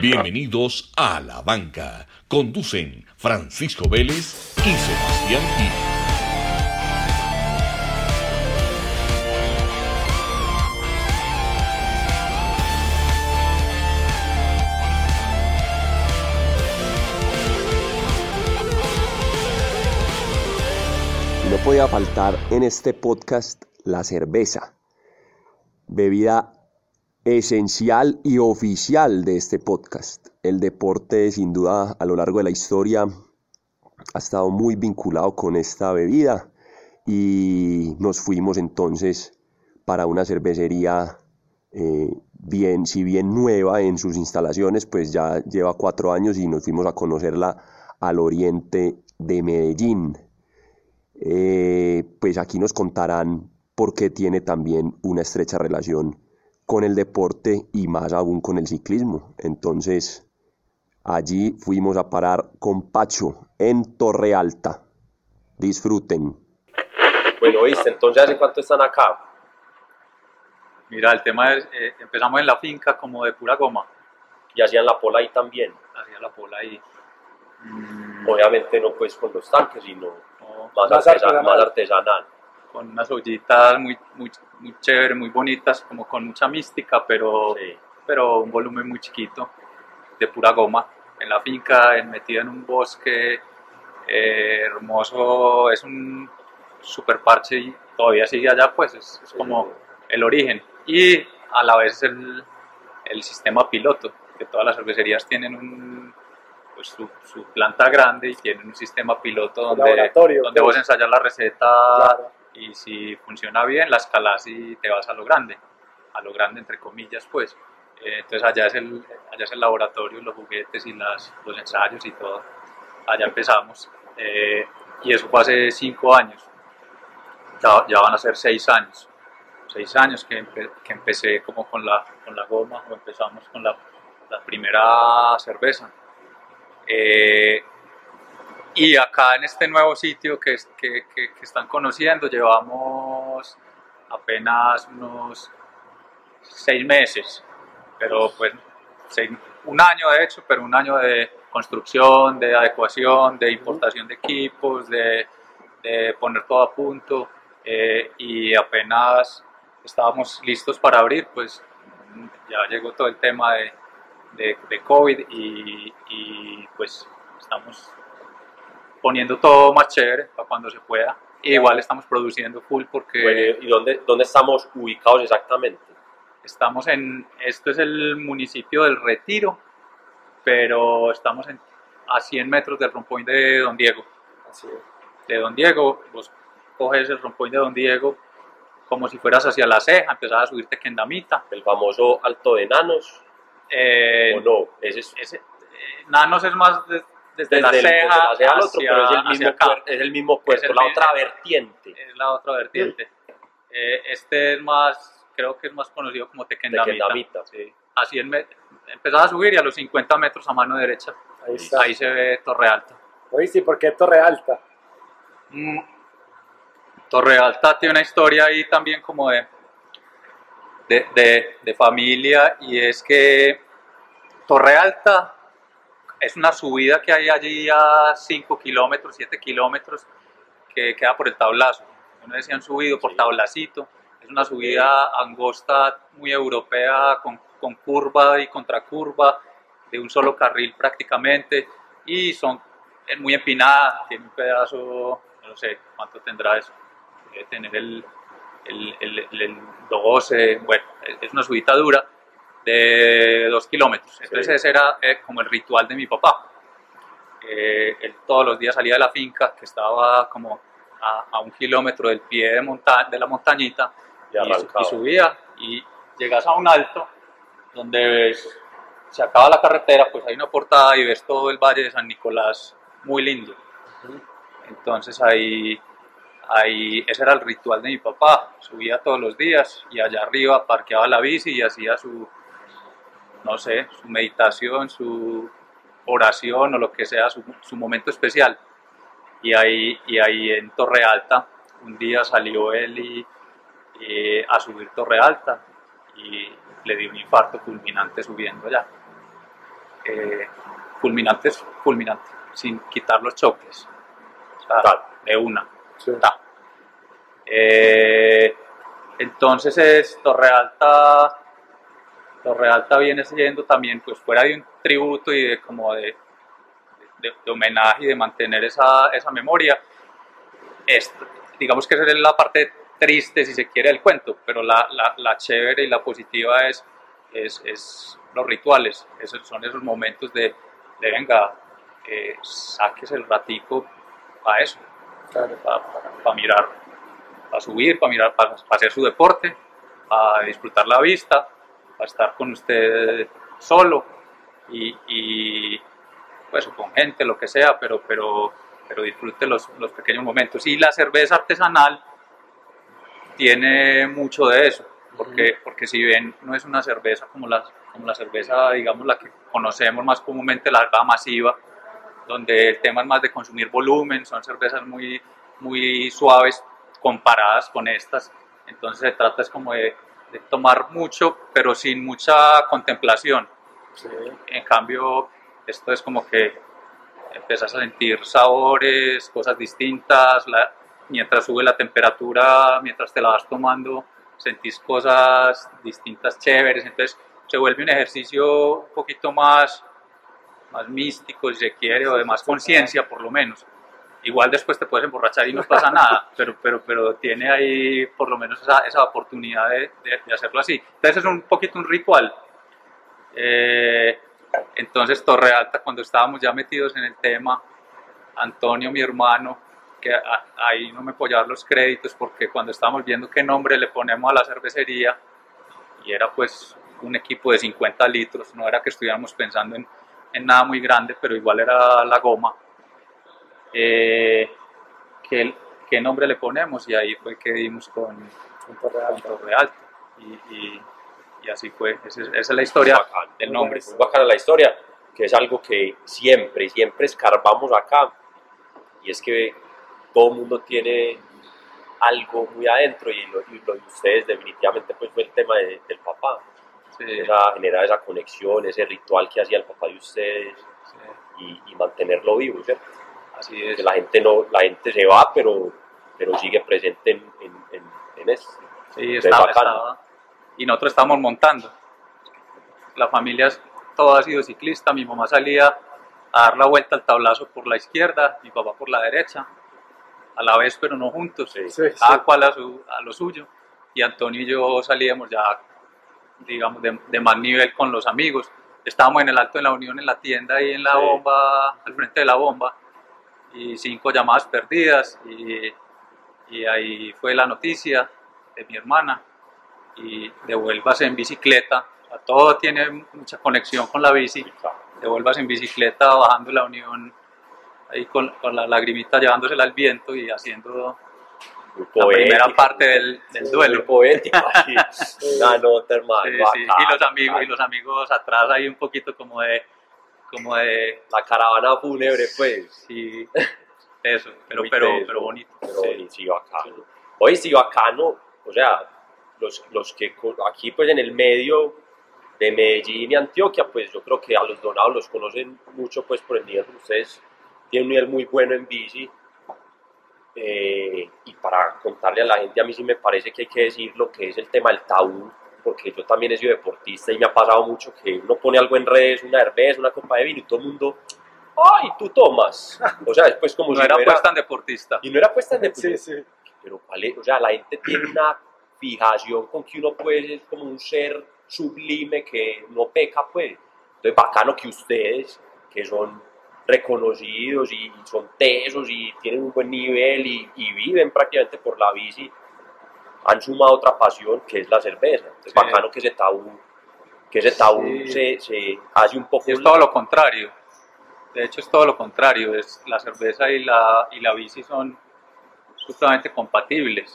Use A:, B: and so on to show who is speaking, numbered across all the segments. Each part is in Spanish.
A: Bienvenidos a La Banca. Conducen Francisco Vélez y Sebastián Gil.
B: No podía faltar en este podcast la cerveza, bebida esencial y oficial de este podcast. El deporte, sin duda, a lo largo de la historia ha estado muy vinculado con esta bebida y nos fuimos entonces para una cervecería eh, bien, si bien nueva en sus instalaciones, pues ya lleva cuatro años y nos fuimos a conocerla al oriente de Medellín. Eh, pues aquí nos contarán por qué tiene también una estrecha relación con el deporte y más aún con el ciclismo. Entonces, allí fuimos a parar con Pacho en Torre Alta. Disfruten.
C: Bueno, viste, entonces ¿hace cuánto están acá?
D: Mira, el tema es, eh, empezamos en la finca como de pura goma,
C: Y hacían la pola ahí también.
D: hacía la pola ahí. mm,
C: Obviamente no pues con los tanques, sino
D: no,
C: más,
E: Más
C: artesa-
E: artesanal.
C: más artesanal.
D: Con unas ollitas muy, muy, muy chéveres, muy bonitas, como con mucha mística, pero,
C: Sí.
D: pero un volumen muy chiquito, de pura goma. En la finca, metido en un bosque eh, hermoso, es un super parche y todavía sigue allá, pues es, es como el origen. Y a la vez el, el sistema piloto, que todas las cervecerías tienen un, pues su, su planta grande y tienen un sistema piloto donde, donde
E: pues.
D: vos ensayas la receta
E: Claro.
D: Y si funciona bien la escalas y te vas a lo grande, a lo grande entre comillas pues. Eh, entonces allá es, el, allá es el laboratorio, los juguetes y las, los ensayos y todo. Allá empezamos. Eh, y eso fue hace cinco años. Ya, ya van a ser seis años. Seis años que, empe- que empecé como con la, con la goma o empezamos con la, la primera cerveza. Eh, y acá en este nuevo sitio que, que, que- están conociendo llevamos apenas unos seis meses, pero pues un año de hecho, pero un año de construcción, de adecuación, de importación de equipos, de, poner todo a punto eh, y apenas estábamos listos para abrir, pues ya llegó todo el tema de, de, COVID y, pues estamos poniendo todo más chévere para cuando se pueda. E igual estamos produciendo full porque
C: Bueno, ¿y dónde, dónde estamos ubicados exactamente?
D: estamos en, esto es el municipio del Retiro, pero estamos en, a 100 metros del rompoint de Don Diego.
E: Así
D: De Don Diego, vos coges el rompoint de Don Diego como si fueras hacia la ceja, empezás a subirte Kendamita.
C: El famoso Alto de Nanos,
D: Eh,
C: ¿o no? Ese es
D: ese- eh, Nanos es más de- desde, la
C: el-
D: ceja,
C: desde la ceja al otro,
D: hacia-
C: pero es el mismo,
D: acá.
C: es el mismo puerto,
D: el
C: la otra vertiente
D: es la otra vertiente. Eh, este es más, creo que es más conocido como Tequendamita.
C: Kendamita.
D: Sí. Así empezás a subir y a los 50 metros a mano derecha,
E: Ahí está.
D: ahí se ve Torre Alta.
E: Oíste, ¿y por qué Torre Alta?
D: Mm. Torre Alta tiene una historia ahí también como de, de, de- de familia y es que Torre Alta es una subida que hay allí a 5 kilómetros, 7 kilómetros que queda por el tablazo. Uno decía han subido por tablacito. Es una subida angosta, muy europea, con, con curva y contracurva, de un solo carril prácticamente. Y son es muy empinada, tiene un pedazo, no sé cuánto tendrá eso, debe tener el, el, el, el- el 12, bueno, es una subida dura de dos kilómetros. Entonces
C: Sí.
D: ese era eh, como el ritual de mi papá. Eh, él todos los días salía de la finca, que estaba como a, a un kilómetro del pie de, monta de la montañita,
C: Y
D: y, y subía y llegas a un alto donde ves, se acaba la carretera, pues hay una portada y ves todo el valle de San Nicolás muy lindo. Entonces ahí, ahí ese era el ritual de mi papá, subía todos los días y allá arriba parqueaba la bici y hacía su, no sé, su meditación, su oración o lo que sea, su, su momento especial. Y ahí, y ahí en Torre Alta, un día salió él y, y a subir Torre Alta y le dio un infarto fulminante subiendo allá. eh, fulminantes, fulminante, sin quitar los chocles. O sea, de una.
E: Sí.
D: Ta. Eh, entonces es Torre Alta, Torre Alta viene siendo también, pues fuera de un tributo y de como de, de- de homenaje y de mantener esa, esa memoria, es, digamos que esa es la parte triste, si se quiere, del cuento, pero la, la, la chévere y la positiva es, es, es los rituales, esos son esos momentos de, de venga, eh, saques el ratico a eso,
E: Claro.
D: para mirar, para subir, para mirar, para hacer su deporte, para disfrutar la vista, para estar con usted solo y, y, pues con gente, lo que sea, pero, pero, pero disfrute los, los pequeños momentos. Y la cerveza artesanal tiene mucho de eso, porque, porque si bien no es una cerveza como la, como la cerveza, digamos, la que conocemos más comúnmente, la masiva, donde el tema es más de consumir volumen, son cervezas muy, muy suaves comparadas con estas, entonces se trata es como de, de tomar mucho, pero sin mucha contemplación.
E: Sí.
D: En cambio, esto es como que empiezas a sentir sabores, cosas distintas, la- mientras sube la temperatura, mientras te la vas tomando, sentís cosas distintas, chéveres, entonces se vuelve un ejercicio un poquito más, más místico, si se quiere, o de más conciencia, por lo menos. Igual después te puedes emborrachar y no pasa nada, pero, pero, pero tiene ahí por lo menos esa, esa oportunidad de, de- de hacerlo así. Entonces es un poquito un ritual. Eh, entonces Torre Alta, cuando estábamos ya metidos en el tema, Antonio, mi hermano, que a- ahí no me llevar los créditos porque cuando estábamos viendo qué nombre le ponemos a la cervecería, y era pues un equipo de 50 litros, no era que estuviéramos pensando en, en nada muy grande, pero igual era la goma, eh, ¿qué, qué nombre le ponemos? Y ahí fue que dimos con, con
E: Alta.
D: Torre Alta. Y, y- y así fue, esa es, esa es la historia
C: Bacán.
D: del nombre.
C: Muy bacana la historia, que es algo que siempre, siempre escarbamos acá. Y es que todo el mundo tiene algo muy adentro y lo, y lo de ustedes definitivamente pues fue el tema de- del papá.
D: Sí,
C: Esa, generar esa conexión, ese ritual que hacía el papá de ustedes
D: sí,
C: y, y mantenerlo vivo, ¿cierto?
D: Así es.
C: Que la gente, no, la gente se va, pero, pero sigue presente en, en, en, en eso.
D: Sí,
C: Es
D: estaba, estaba. Y nosotros estábamos montando. La familia toda ha sido ciclista. Mi mamá salía a dar la vuelta al tablazo por la izquierda, mi papá por la derecha, a la vez, pero no juntos.
C: Sí.
E: Sí,
D: Cada
E: sí.
D: cual a, su- a lo suyo. Y Antonio y yo salíamos ya, digamos, de, de más nivel con los amigos. Estábamos en el Alto de la Unión, en la tienda, ahí en la
C: Sí.
D: bomba, al frente de la bomba, y cinco llamadas perdidas. Y, y ahí fue la noticia de mi hermana. Y devuélvase en bicicleta. O sea, todo tiene mucha conexión con la bici. Devuélvase en bicicleta, bajando la Unión, ahí con, con la lagrimita llevándosela al viento y haciendo
C: Muy
D: la primera parte del, del duelo.
C: poético. así. Una nota, hermano.
D: Sí, sí. Y los amigos, y los amigos atrás ahí un poquito como de, como de,
C: La caravana fúnebre, pues.
D: sí, eso, pero, pero,
C: teso,
D: pero bonito.
C: Pero
D: sí.
C: bonito, sí, bacano. Oye, sí, bacano. O sea, los, los que aquí, pues en el medio de Medellín y Antioquia, pues yo creo que a los donados los conocen mucho, pues por el nivel de ustedes. Tienen un nivel muy bueno en bici. Eh, y para contarle a la gente, a mí sí me parece que hay que decir lo que es el tema del tabú, porque yo también he sido deportista y me ha pasado mucho que uno pone algo en redes, una cerveza, una copa de vino y todo el mundo, ¡ay, tú tomas! O sea, después como
D: No
C: si
D: era
C: fuera-
D: pues tan deportista.
C: y no era puesta de
E: Sí, sí.
C: pero cuál es, o sea, la gente tiene una fijación con que uno puede ser como un ser sublime que no peca, pues. Entonces, bacano que ustedes, que son reconocidos y son tesos y tienen un buen nivel y, y viven prácticamente por la bici, han sumado otra pasión que es la cerveza. Entonces,
D: Sí.
C: bacano que ese tabú, que ese tabú
D: Sí.
C: se, se hace un poco...
D: Es todo lo contrario. De hecho, es todo lo contrario. Es, la cerveza y la, y la bici son supremamente compatibles.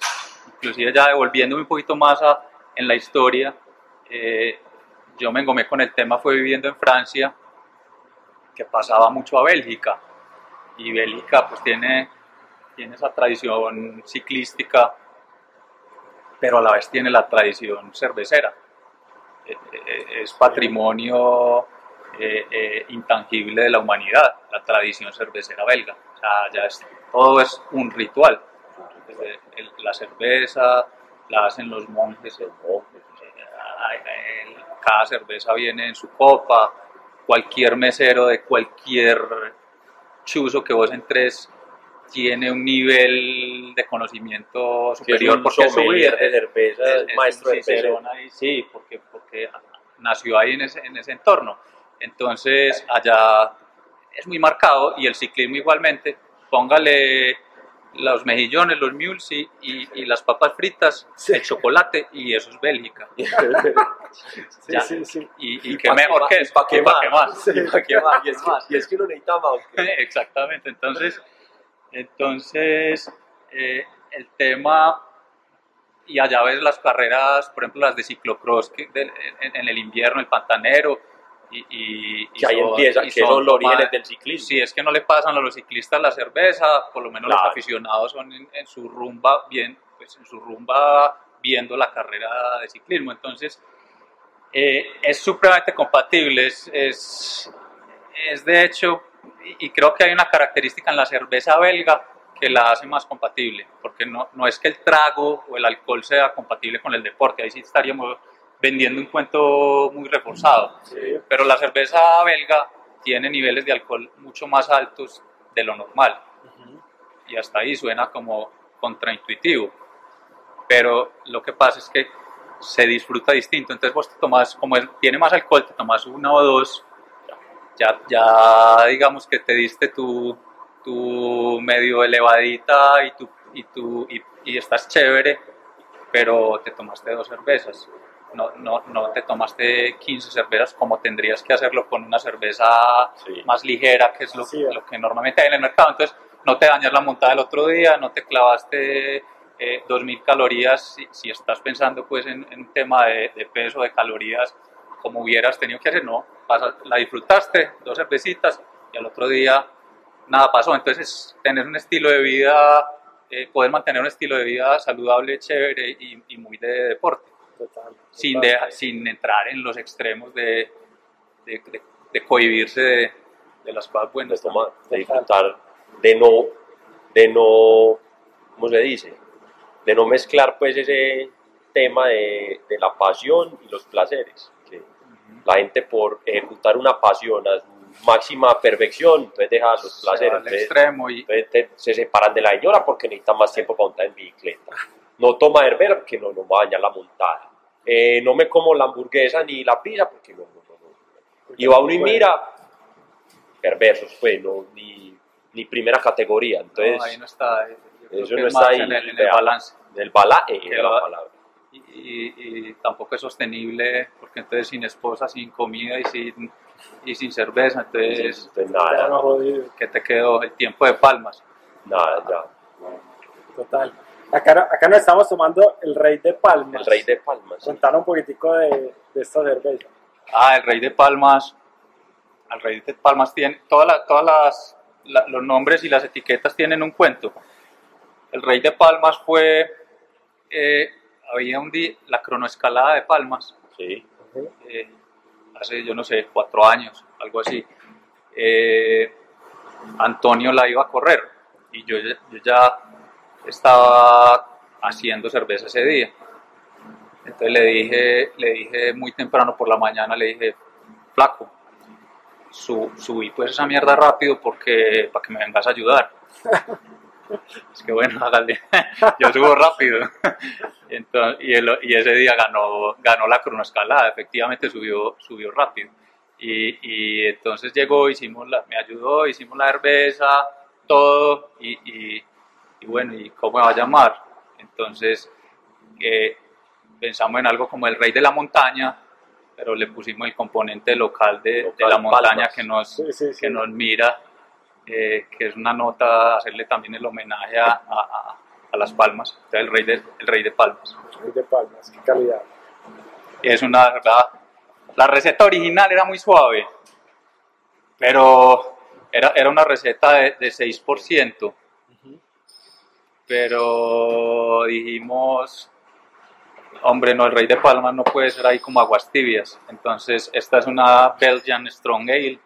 D: Inclusive ya devolviéndome un poquito más a- en la historia, eh, yo me engomé con el tema, fue viviendo en Francia, que pasaba mucho a Bélgica. Y Bélgica pues tiene, tiene esa tradición ciclística, pero a la vez tiene la tradición cervecera. Eh, eh, es patrimonio eh, intangible de la humanidad, la tradición cervecera belga. O sea, ya es, todo es un ritual. La cerveza la hacen los monjes, cada cerveza viene en su copa, cualquier mesero de cualquier chuzo que vos entres tiene un nivel de conocimiento
C: Que es
D: superior porque vida-
C: de cerveza,
D: es-
C: es
D: es
C: maestro
D: un
C: de cerveza.
D: ahí, sí, porque, porque nació ahí en ese, en ese entorno. Entonces, allá es muy marcado y el ciclismo igualmente. Póngale los mejillones, los mules y, y- y las papas fritas, el chocolate y eso es Bélgica.
E: Sí,
D: Ya.
E: sí, sí.
D: Y, y qué mejor que eso.
C: ¿Para qué
D: ¿Y?
C: Sí. Y es, que,
D: más?
C: y es que uno necesita más.
D: Exactamente, entonces, entonces eh, el tema, y allá ves las carreras, por ejemplo, las de ciclocross que del- en, en el invierno, el pantanero, y, y, y
C: Que ahí
D: son-
C: empieza,
D: y
C: que son los orígenes del ciclismo.
D: Si es que no le pasan a los ciclistas la cerveza, por lo menos
C: Claro.
D: los aficionados son en, en su rumba bien, pues en su rumba viendo la carrera de ciclismo. Entonces, eh, es supremamente compatible, es, es, es de hecho, y y creo que hay una característica en la cerveza belga que la hace más compatible, porque no, no es que el trago o el alcohol sea compatible con el deporte, ahí sí estaríamos vendiendo un cuento muy reforzado, pero la cerveza belga tiene niveles de alcohol mucho más altos de lo normal, y hasta ahí suena como contraintuitivo, pero lo que pasa es que se disfruta distinto, entonces vos te tomas, como tiene más alcohol, te tomas una o dos, ya, ya digamos que te diste tu, tu medio elevadita y, tu, y, tu, y, y estás chévere, pero te tomaste dos cervezas. No, no, no te tomaste 15 cervezas como tendrías que hacerlo con una cerveza
C: Sí.
D: más ligera, que es lo,
E: Sí.
D: lo que normalmente hay en el mercado. Entonces, no te dañas la montada el otro día, no te clavaste eh, 2.000 calorías si, si estás pensando pues en, un tema de, de peso, de calorías, como hubieras tenido que hacer, no, la disfrutaste, dos cervecitas y al otro día nada pasó. Entonces, tener un estilo de vida, eh, poder mantener un estilo de vida saludable, chévere y, y muy de deporte,
E: Total.
D: sin,
E: total.
D: deja- sin entrar en los extremos de, de, de- de cohibirse de, de las cosas
C: de
D: buenas.
C: tomar, de disfrutar, de no, de no, ¿cómo se dice? De no mezclar pues ese tema de, de la pasión y los placeres. La gente por ejecutar una pasión a su máxima perfección, entonces deja los placeres. entonces-
D: extremo y,
C: entonces te- se separan de la señora porque necesitan más tiempo para montar en bicicleta. No toma cerveza porque no, no va a dañar la montada. Eh, no me como la hamburguesa ni la pizza porque no, no, no, no. Y va uno y mira, perversos, pues, no, ni, ni primera categoría. Entonces,
D: no, ahí no está. eh,
C: eso no
D: es
C: está ahí,
D: En el, en el
C: vea.
D: balance.
C: el la palabra.
D: Y, y- y tampoco es sostenible porque entonces sin esposa, sin comida y sin, y sin cerveza, entonces,
E: Ya
C: nada,
D: ¿qué te quedó? El tiempo de palmas.
C: nada, ya.
E: total. Acá, acá nos estamos tomando el Rey de Palmas.
C: El rey de palmas. sí.
E: Contanos un poquitico de, de esta cerveza.
D: Ah, el rey de palmas. El rey de palmas tiene. Todas, las- todas las, la- los nombres y las etiquetas tienen un cuento. El rey de palmas fue. eh, había un día. La cronoescalada de palmas.
C: Sí.
D: eh, hace, yo no sé, cuatro años, algo así. Eh, Antonio la iba a correr y yo, ya- yo ya estaba haciendo cerveza ese día. Entonces le dije, le dije muy temprano por la mañana, le dije, flaco, su- subí pues esa mierda rápido porque para que me vengas a ayudar. es que bueno, hágale. yo subo rápido. Entonces, y, el- y ese día ganó, ganó la cronoescalada, efectivamente subió, subió rápido. Y, y entonces llegó, hicimos la, me ayudó, hicimos la cerveza, todo, y, y- y bueno, ¿y cómo me va a llamar? Entonces eh, pensamos en algo como el rey de la montaña, pero le pusimos el componente local de, de
C: Local,
D: la montaña
C: Palmas.
D: que nos,
E: Sí, sí, sí.
D: que nos mira, eh, que es una nota, hacerle también el homenaje a, a- a- las palmas, Entonces, el rey de, el rey de palmas.
E: Rey de Palmas, qué calidad.
D: Es una verdad. La receta original era muy suave, pero era, era una receta de, de 6%. Pero dijimos, Hombre, no, el Rey de Palmas no puede ser ahí como aguas tibias. Entonces, esta es una Belgian Strong Ale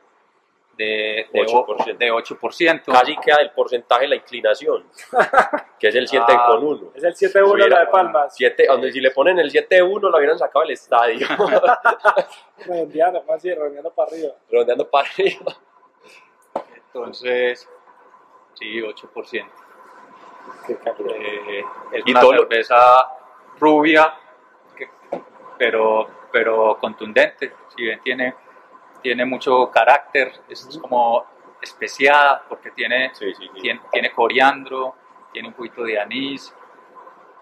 D: de, de
C: 8%.
D: De 8%.
C: Casi queda el porcentaje de la inclinación, que es el 7
D: Ah.
C: con 1.
E: Es el 7-1 la de Palmas.
C: 7, donde si le ponen el 7-1 lo hubieran sacado del estadio,
E: Redondeando, más así, redondeando para arriba.
C: redondeando para arriba.
D: Entonces, sí, 8%.
E: Qué calidad.
D: Eh, es
C: Y
D: una
C: todo lo-
D: cerveza rubia, que- pero, pero contundente. Si bien tiene, tiene mucho carácter, es como especiada porque tiene,
C: Sí, sí, sí.
D: tiene, tiene coriandro, tiene un poquito de anís,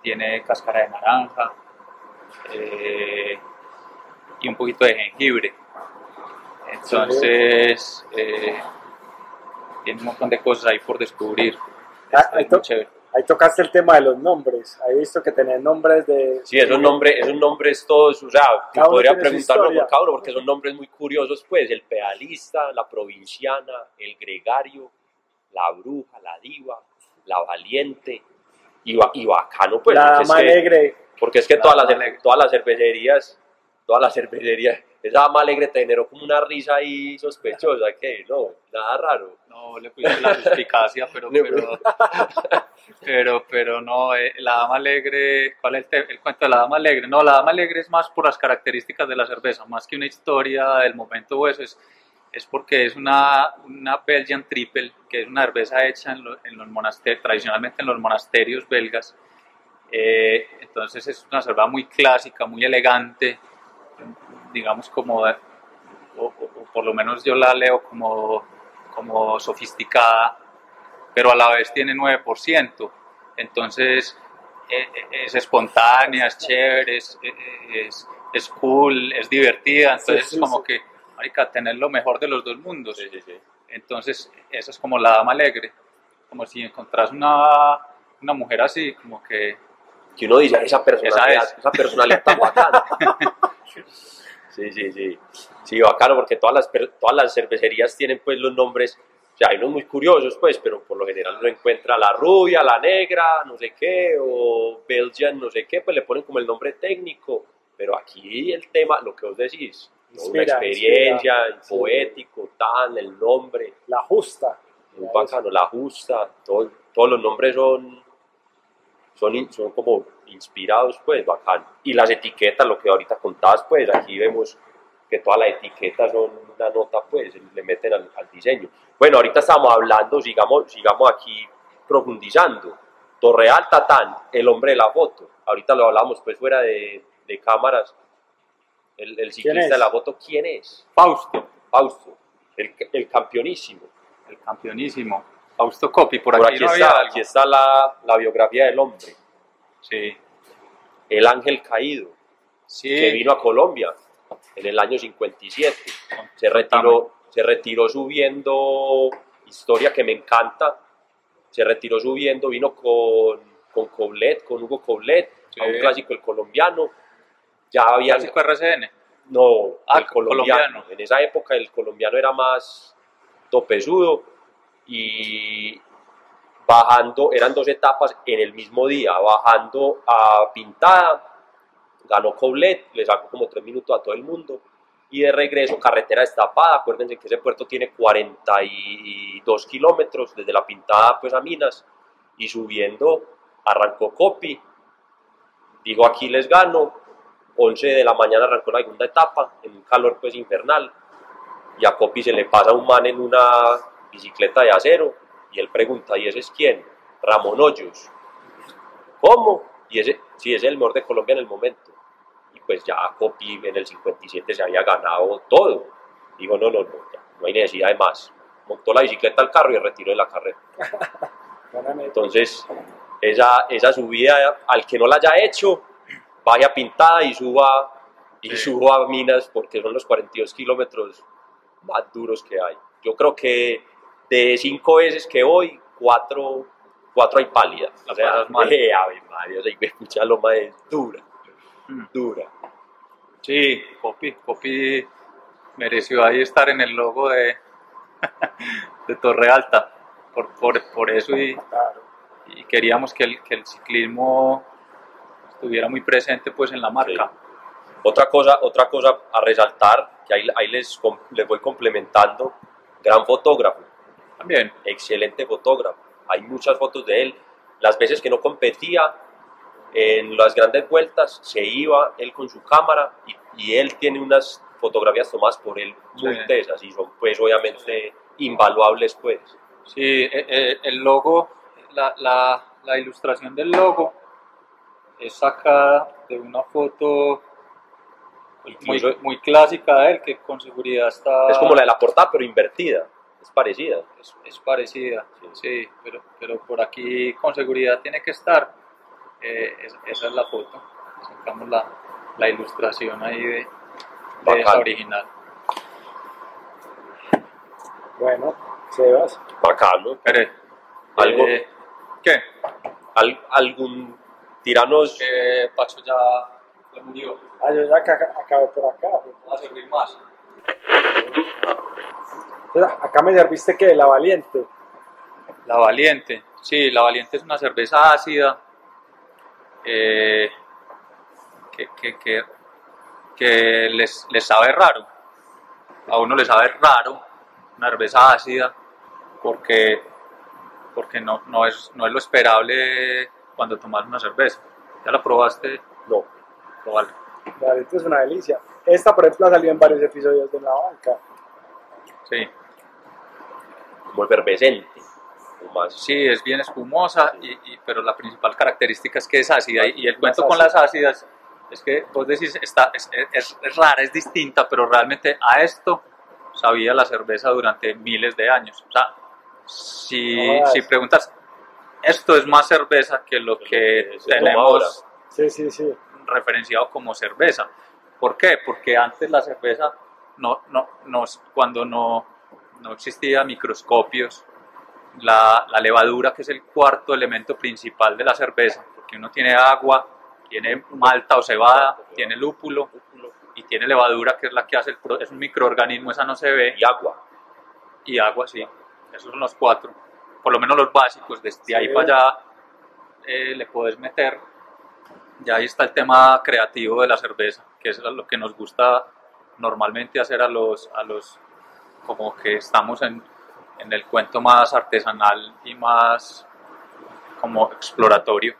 D: tiene cáscara de naranja eh, y un poquito de jengibre. Entonces, eh, tiene un montón de cosas ahí por descubrir.
E: Ah, ahí
D: muy chévere.
E: Ahí tocaste el tema de los nombres. He visto que tenés nombres de.
C: Sí, esos nombres, esos nombres todos, o sea, que
E: Cada uno
C: podría preguntarlo por cada uno, porque son nombres muy curiosos, pues, el pedalista, la provinciana, el gregario, la bruja, la diva, la valiente, y, y bacano, pues,
E: la dama alegre.
C: Porque es que
D: La
C: todas las, todas las cervecerías, todas las cervecerías, esa dama alegre te generó como una risa ahí sospechosa, que no, nada raro.
D: No le puse la suspicacia, pero, pero, pero, pero no, eh, la dama alegre, ¿cuál es el, el cuento de la dama alegre? No, la dama alegre es más por las características de la cerveza, más que una historia del momento o eso, es, es porque es una, una Belgian Triple, que es una cerveza hecha en, lo- en los monasterios, tradicionalmente en los monasterios belgas. Eh, entonces es una cerveza muy clásica, muy elegante, digamos como, o, o- o por lo menos yo la leo como, como sofisticada, pero a la vez tiene 9%. Entonces eh, eh, es espontánea, es chévere, es, eh, es, es cool, es divertida. Entonces
E: Sí, sí,
D: es como
E: sí.
D: que, marica, tener lo mejor de los dos mundos. Entonces, esa es como la dama alegre. Como si encontrás una, una mujer así, como que
C: Que uno dice, esa personalidad,
D: Esa
C: esa,
D: es.
C: personalidad tan bacana. Sí, sí, sí. Sí, bacano, porque todas las, todas las cervecerías tienen pues los nombres, o sea, hay unos muy curiosos pues, pero por lo general uno encuentra la rubia, la negra, no sé qué, o Belgian, no sé qué, pues le ponen como el nombre técnico, pero aquí el tema, lo que vos decís, ¿no? una
E: Inspira,
C: experiencia,
E: inspira. Sí.
C: poético, tal, el nombre,
E: La justa.
C: muy bacano, la justa, todo- todos los nombres son, son, son como inspirados, pues, bacano. Y las etiquetas, lo que ahorita contabas, pues, aquí vemos que todas las etiquetas son una nota, pues, le meten al, al diseño. Bueno, ahorita estamos hablando, sigamos, sigamos aquí profundizando. Torreal Tatán, el hombre de la foto. Ahorita lo hablamos, pues, fuera de, de cámaras. El, el ciclista de la foto, ¿quién es?
D: Fausto,
C: Fausto, el, el campeonísimo.
D: el campeonísimo. Fausto Coppi, por,
C: Por
D: aquí,
C: aquí,
D: no
C: está,
D: algo.
C: aquí está la, la biografía del hombre,
D: Sí,
C: el ángel caído,
D: sí.
C: que vino a Colombia en el año 57. Se retiró, se retiró subiendo, historia que me encanta, se retiró subiendo, vino con, con Coblet, con Hugo Coblet,
D: Sí.
C: a un clásico el colombiano. Ya había
D: Clásico RCN.
C: no,
D: Ah,
C: el colombiano.
D: colombiano.
C: En esa época el colombiano era más topesudo y bajando, eran dos etapas en el mismo día, bajando a Pintada, ganó Coblet, le sacó como tres minutos a todo el mundo y de regreso carretera destapada, acuérdense que ese puerto tiene 42 kilómetros desde la Pintada pues a Minas y subiendo arrancó Copi, dijo aquí les gano, 11 de la mañana arrancó la segunda etapa, en un calor pues infernal, y a Copi se le pasa un man en una bicicleta de acero, y él pregunta, ¿y ese es quién? Ramón Hoyos. ¿Cómo? Y ese, sí, ese es el mejor de Colombia en el momento. Pues ya Copi en el 57 se había ganado todo. Dijo, no, no, no, ya, no hay necesidad de más. Montó la bicicleta al carro y retiró de la carrera. Entonces, esa, esa subida, al que no la haya hecho, vaya pintada y suba, y
D: Sí.
C: suba a Minas porque son los 42 kilómetros más duros que hay. Yo creo que de cinco veces que voy, cuatro, cuatro hay pálidas. O sea, eh, ave María, o sea, escucha lo más es dura. Dura.
D: Sí, Coppi, Coppi mereció ahí estar en el logo de, de Torre Alta. Por, por, por eso y, queríamos que el, que el ciclismo estuviera muy presente pues en la marca.
C: Otra cosa, otra cosa a resaltar, que ahí, ahí les, les voy complementando, gran fotógrafo,
D: También,
C: excelente fotógrafo. Hay muchas fotos de él. Las veces que no competía en las grandes vueltas, se iba él con su cámara y, y él tiene unas fotografías tomadas por él muy
D: Sí.
C: tesas y son pues obviamente invaluables pues.
D: sí, eh, eh, el logo, la, la, la ilustración del logo es sacada de una foto muy, muy clásica de él que con seguridad está...
C: es como la de la portada pero invertida, es parecida.
D: es, es parecida, sí, pero, pero por aquí con seguridad tiene que estar. Eh, es- esa es la foto. Sacamos la, la ilustración ahí de, de esa original.
E: Bueno, Sebas.
C: Bacano.
D: Pero,
C: Algo-
D: eh, ¿Qué?
C: Al- algún tiranos
D: Que Pacho ya, ya murió.
E: Ah, yo ya acabé por acá.
D: Va a servir más.
E: Entonces, acá me serviste que la valiente.
D: La Valiente. Sí, la Valiente es una cerveza ácida eh, que, que, que, que les, les sabe raro. A uno le sabe raro una cerveza ácida porque, porque no, no, es, no es lo esperable cuando tomas una cerveza. ¿Ya la probaste?
C: no.
D: Probala.
E: La es una delicia. Esta, por ejemplo, ha salido en varios episodios de La Banca.
D: Sí.
C: como efervescente. Más.
D: Sí, es bien espumosa, y, y- pero la principal característica es que es ácida. Y, y el cuento
E: Más
D: con las ácidas es que vos decís, está, es, es- es rara, es distinta, pero realmente a esto sabía la cerveza durante miles de años. O sea, si,
E: No
D: si preguntas, esto es más cerveza que lo que
C: toma
D: tenemos
E: Sí, sí, sí.
D: referenciado como cerveza. ¿Por qué? Porque antes la cerveza, no, no, nos- cuando no, no existía microscopios, la, la levadura, que es el cuarto elemento principal de la cerveza, porque uno tiene agua, tiene malta o cebada, tiene lúpulo y tiene levadura, que es la que hace el es un microorganismo, esa no se ve,
C: Y agua.
D: y agua, sí. Esos son los cuatro, por lo menos los básicos. Desde ahí
E: Sí.
D: para allá eh, le puedes meter. Ya ahí está el tema creativo de la cerveza, que es lo que nos gusta normalmente hacer a los, a los como que estamos en, en el cuento más artesanal y más como exploratorio.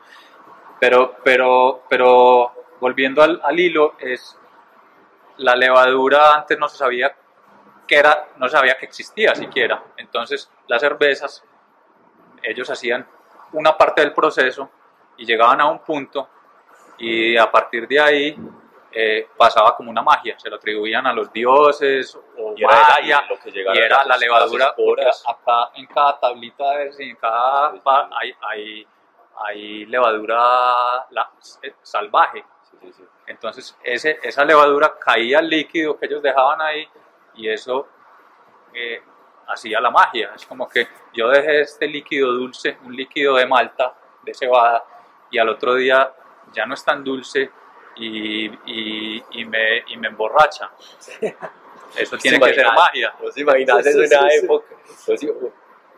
D: Pero, pero, pero volviendo al, al hilo, es la levadura antes no se sabía que era, no sabía que existía siquiera. Entonces las cervezas, ellos hacían una parte del proceso y llegaban a un punto y a partir de ahí eh, pasaba como una magia, se lo atribuían a los dioses o
C: Y era
D: magia,
C: aire lo que llegaba
D: y era
C: a
D: la levadura, porque acá en cada tablita, de- en cada
C: Sí,
D: hay, hay, hay levadura la- eh, salvaje.
C: Sí.
D: Entonces ese, esa levadura caía al líquido que ellos dejaban ahí y eso eh, hacía la magia. Es como que yo dejé este líquido dulce, un líquido de malta, de cebada, y al otro día ya no es tan dulce y, y- y me, y me emborracha. Eso tiene que ser magia.
C: ¿Vos
E: Sí, sí,
C: la
E: sí, sí.
C: época? Sí,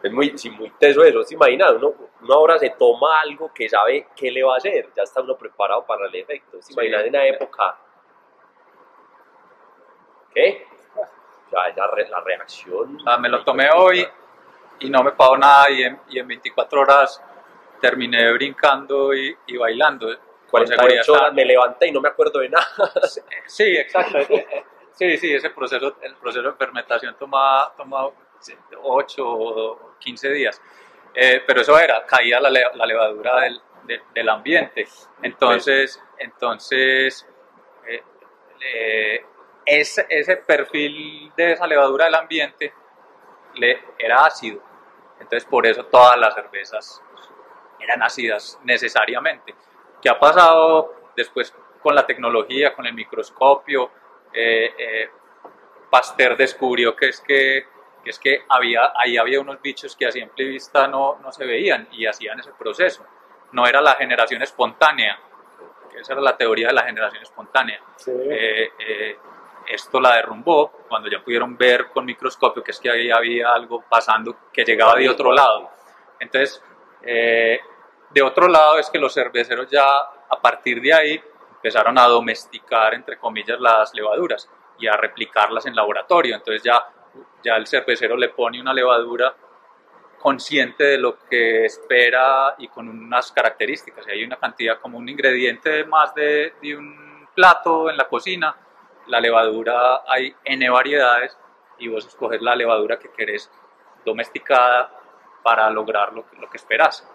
C: Es muy, sí, muy teso eso, ¿se imaginas? Uno, uno ahora se toma algo que sabe qué le va a hacer, ya está uno preparado para el efecto. ¿Se
D: Sí.
C: imaginas en la época? ¿Qué? O sea, esa re- la reacción.
D: O sea, me lo tomé hoy y no me pagó nada y en, y en 24 horas terminé brincando y, y bailando. Con seguridad
C: 48 horas me levanté y no me acuerdo de nada.
D: Sí, exacto. Eh, eh, Sí, sí, ese proceso, el proceso de fermentación toma, toma 8 o 15 días. Eh, pero eso era, caía la, la levadura del, de- del ambiente. Entonces, entonces eh, eh, ese, ese perfil de esa levadura del ambiente le, era ácido. Entonces, por eso todas las cervezas eran ácidas necesariamente. ¿Qué ha pasado después con la tecnología, con el microscopio? Eh, eh, Pasteur descubrió que es que, que es que había, ahí había unos bichos que a simple vista no, no se veían y hacían ese proceso. No era la generación espontánea, que esa era la teoría de la generación espontánea.
E: Sí.
D: Eh, eh, esto la derrumbó cuando ya pudieron ver con microscopio que es que ahí había algo pasando que llegaba de otro lado. Entonces, eh, de otro lado es que los cerveceros ya a partir de ahí empezaron a domesticar, entre comillas, las levaduras y a replicarlas en laboratorio. Entonces ya, ya el cervecero le pone una levadura consciente de lo que espera y con unas características. Hay una cantidad, como un ingrediente más de, de un plato en la cocina, la levadura hay N variedades y vos escoges la levadura que querés domesticada para lograr lo, lo que esperas.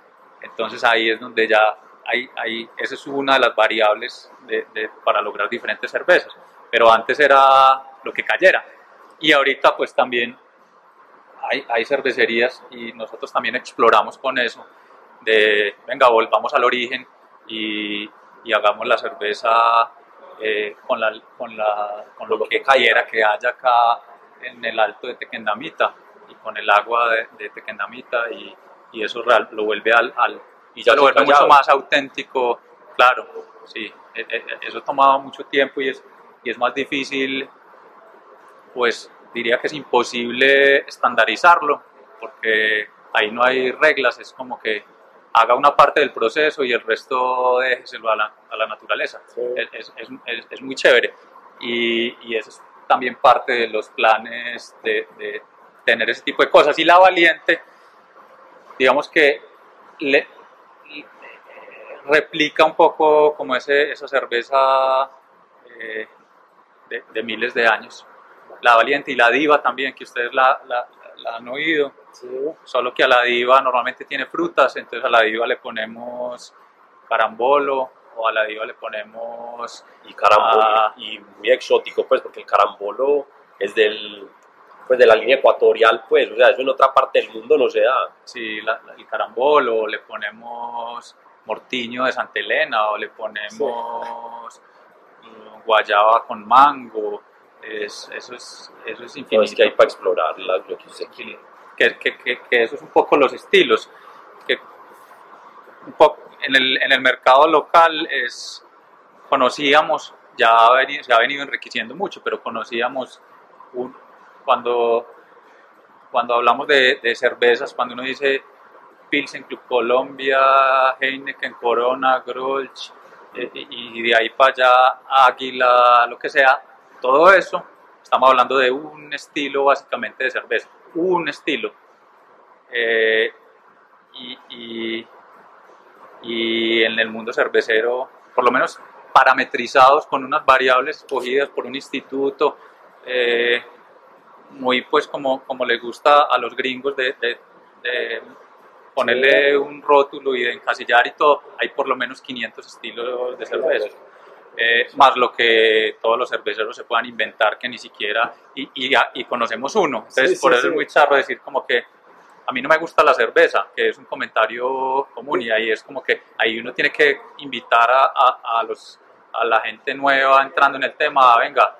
D: Entonces ahí es donde ya hay, hay, esa es una de las variables de, de, para lograr diferentes cervezas. Pero antes era lo que cayera. Y ahorita pues también hay, hay cervecerías y nosotros también exploramos con eso de, venga, volvamos al origen y, y hagamos la cerveza eh, con, la, con, la, con lo que cayera que haya acá en el alto de Tequendamita y con el agua de, de Tequendamita y, y eso real, lo vuelve al, al y ya lo vuelve mucho más auténtico, claro, sí, e, e, eso tomaba mucho tiempo y es, y es más difícil, pues diría que es imposible estandarizarlo, porque ahí no hay reglas, es como que haga una parte del proceso y el resto déjeselo a la, a la naturaleza. Sí. Es, es, es, es, muy chévere. Y, y, eso es también parte de los planes de, de, tener ese tipo de cosas. Y la valiente, digamos que le, le replica un poco como ese, esa cerveza eh, de, de, miles de años. La valiente y la diva también, que ustedes la, la, la han oído. Sí. Solo que a la diva normalmente tiene frutas, entonces a la diva le ponemos carambolo o a la diva le ponemos
C: y carambolo a... y muy exótico pues porque el carambolo es del pues de la línea ecuatorial pues o sea eso en otra parte del mundo no se da
D: sí la, el carambolo le ponemos mortiño de Santa Elena o le ponemos sí. guayaba con mango es, eso, es, eso es infinito.
C: No, es que hay para explorar la, lo que usted quiere.
D: Que, que, que, que, eso es un poco los estilos. Que un poco, en, el, en el mercado local es, conocíamos, ya ha venido, se ha venido enriqueciendo mucho, pero conocíamos un, cuando, cuando hablamos de, cervezas, cuando uno dice Pilsen Club Colombia, Heineken, Corona, Grolsch, eh, y de ahí para allá Águila, lo que sea, todo eso, estamos hablando de un estilo básicamente de cerveza, un estilo. Eh, y, y, y, en el mundo cervecero, por lo menos parametrizados con unas variables escogidas por un instituto, eh, muy pues como, como le gusta a los gringos de, de, de ponerle un rótulo y de encasillar y todo, hay por lo menos 500 estilos de cerveza eh, más lo que todos los cerveceros se puedan inventar que ni siquiera, y, y, y conocemos uno. Entonces, sí, por sí, eso sí. es muy charro decir como que a mí no me gusta la cerveza, que es un comentario común y ahí es como que ahí uno tiene que invitar a, a, a los, a la gente nueva entrando en el tema, venga,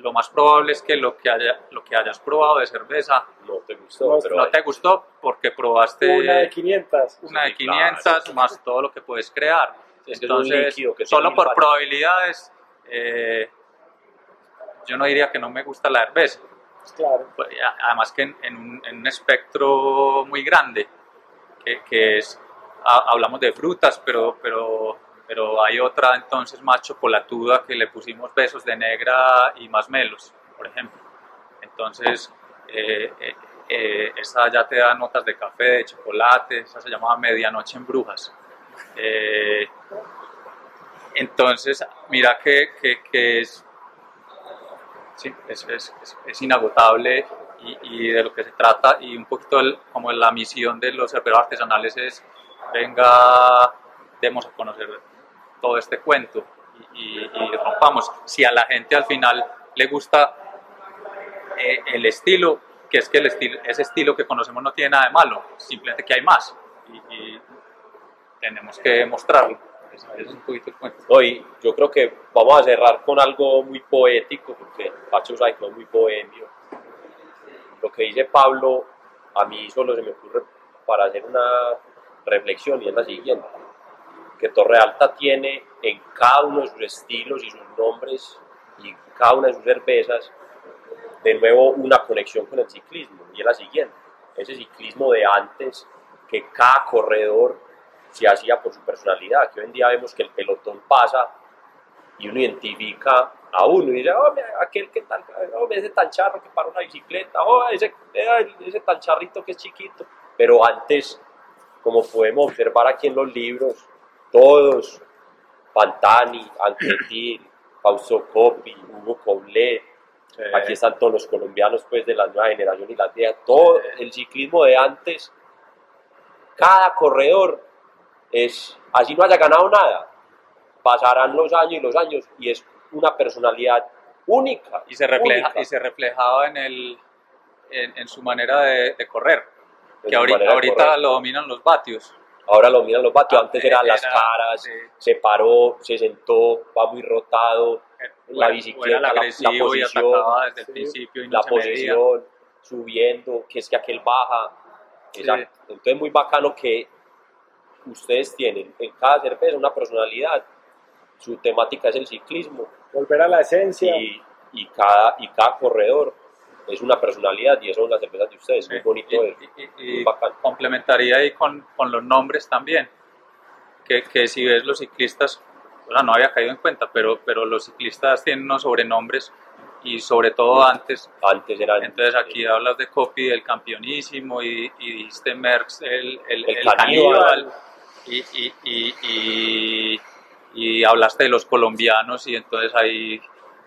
D: lo más probable es que lo que, haya, lo que hayas probado de cerveza
C: no te gustó,
D: no, no te gustó porque probaste
E: una de 500,
D: una de 500 claro. más todo lo que puedes crear. Entonces, que solo por probabilidades, eh, yo no diría que no me gusta la cerveza.
E: Claro.
D: Pues, además que en, en, un, en, un, espectro muy grande, que, que es, a, hablamos de frutas, pero, pero, pero hay otra entonces más chocolatuda que le pusimos besos de negra y más melos, por ejemplo. Entonces, eh, eh, eh, esa ya te da notas de café, de chocolate, esa se llamaba Medianoche en Brujas. Eh, entonces, mira que, que, que es, sí, es, es, es, inagotable y, y, de lo que se trata y un poquito el, como la misión de los cerveros artesanales es, venga, demos a conocer todo este cuento y, y, rompamos. Si a la gente al final le gusta eh, el estilo, que es que el estilo, ese estilo que conocemos no tiene nada de malo, simplemente que hay más. y tenemos que mostrarlo. Es un poquito el cuento.
C: Hoy yo creo que vamos a cerrar con algo muy poético, porque Pacho Psycho es muy bohemio. Lo que dice Pablo, a mí solo se me ocurre para hacer una reflexión y es la siguiente. Que Torre Alta tiene en cada uno de sus estilos y sus nombres y cada una de sus cervezas de nuevo una conexión con el ciclismo y es la siguiente. Ese ciclismo de antes que cada corredor se hacía por su personalidad, que hoy en día vemos que el pelotón pasa y uno identifica a uno y dice, oh, aquel que tal, oh, ese tan charro que para una bicicleta, oh, ese, ese tan charrito que es chiquito. Pero antes, como podemos observar aquí en los libros, todos, Pantani, Anquetil, Fausto Coppi, Hugo Coulet,
D: Sí.
C: aquí están todos los colombianos pues de la nueva generación y la vieja, todo el ciclismo de antes, cada corredor es, así no haya ganado nada, pasarán los años y los años y es una personalidad única.
D: y se refleja
C: única.
D: y se reflejaba en el en, en su manera de, de correr
C: En
D: que ahorita, ahorita
C: correr.
D: lo dominan los vatios
C: Ahora lo miran los vatios, antes eran las caras,
D: sí.
C: se paró, se sentó, va muy rotado, la bicicleta, la- la posición,
D: desde el
E: sí,
D: principio y no
C: la
D: se medía.
C: posición, subiendo, que es que aquel baja.
D: Sí.
C: Exacto. Entonces muy bacano que ustedes tienen en cada cerveza una personalidad, su temática es el ciclismo
E: Volver a la esencia.
C: y, y cada, y cada corredor es una personalidad y eso las cervezas de ustedes,
D: Sí.
C: muy bonito
D: y,
C: eso,
D: y- y-
C: muy
D: complementaría ahí con, con los nombres también que, que si ves los ciclistas o sea, no había caído en cuenta pero, pero los ciclistas tienen unos sobrenombres y sobre todo antes
C: Antes eran
D: Entonces aquí hablas de Copy del campeonísimo y, y dijiste Merckx el, el,
C: El
D: el
C: caníbal.
D: caníbal y, y, y, hablaste de los colombianos y entonces hay,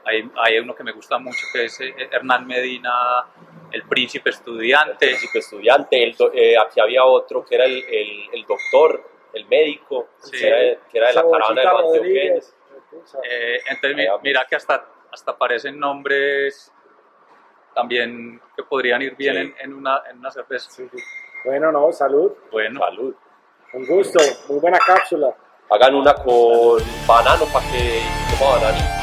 D: hay, hay uno que me gusta mucho que es eh, Hernán Medina, el príncipe estudiante.
C: príncipe estudiante, el do- eh, aquí había otro que era el, el, el doctor, el médico,
D: Sí.
C: que, era, que era de la caravana de los antioqueños.
E: Rodríguez.
D: Eh, entonces mira que hasta, hasta aparecen nombres también que podrían ir bien
C: Sí.
D: en, en una, en una cerveza.
E: Sí, sí. Bueno, no, salud.
D: Bueno,
C: Salud.
E: Un gusto. Muy buena cápsula.
C: Hagan una con banano para que coma bananito.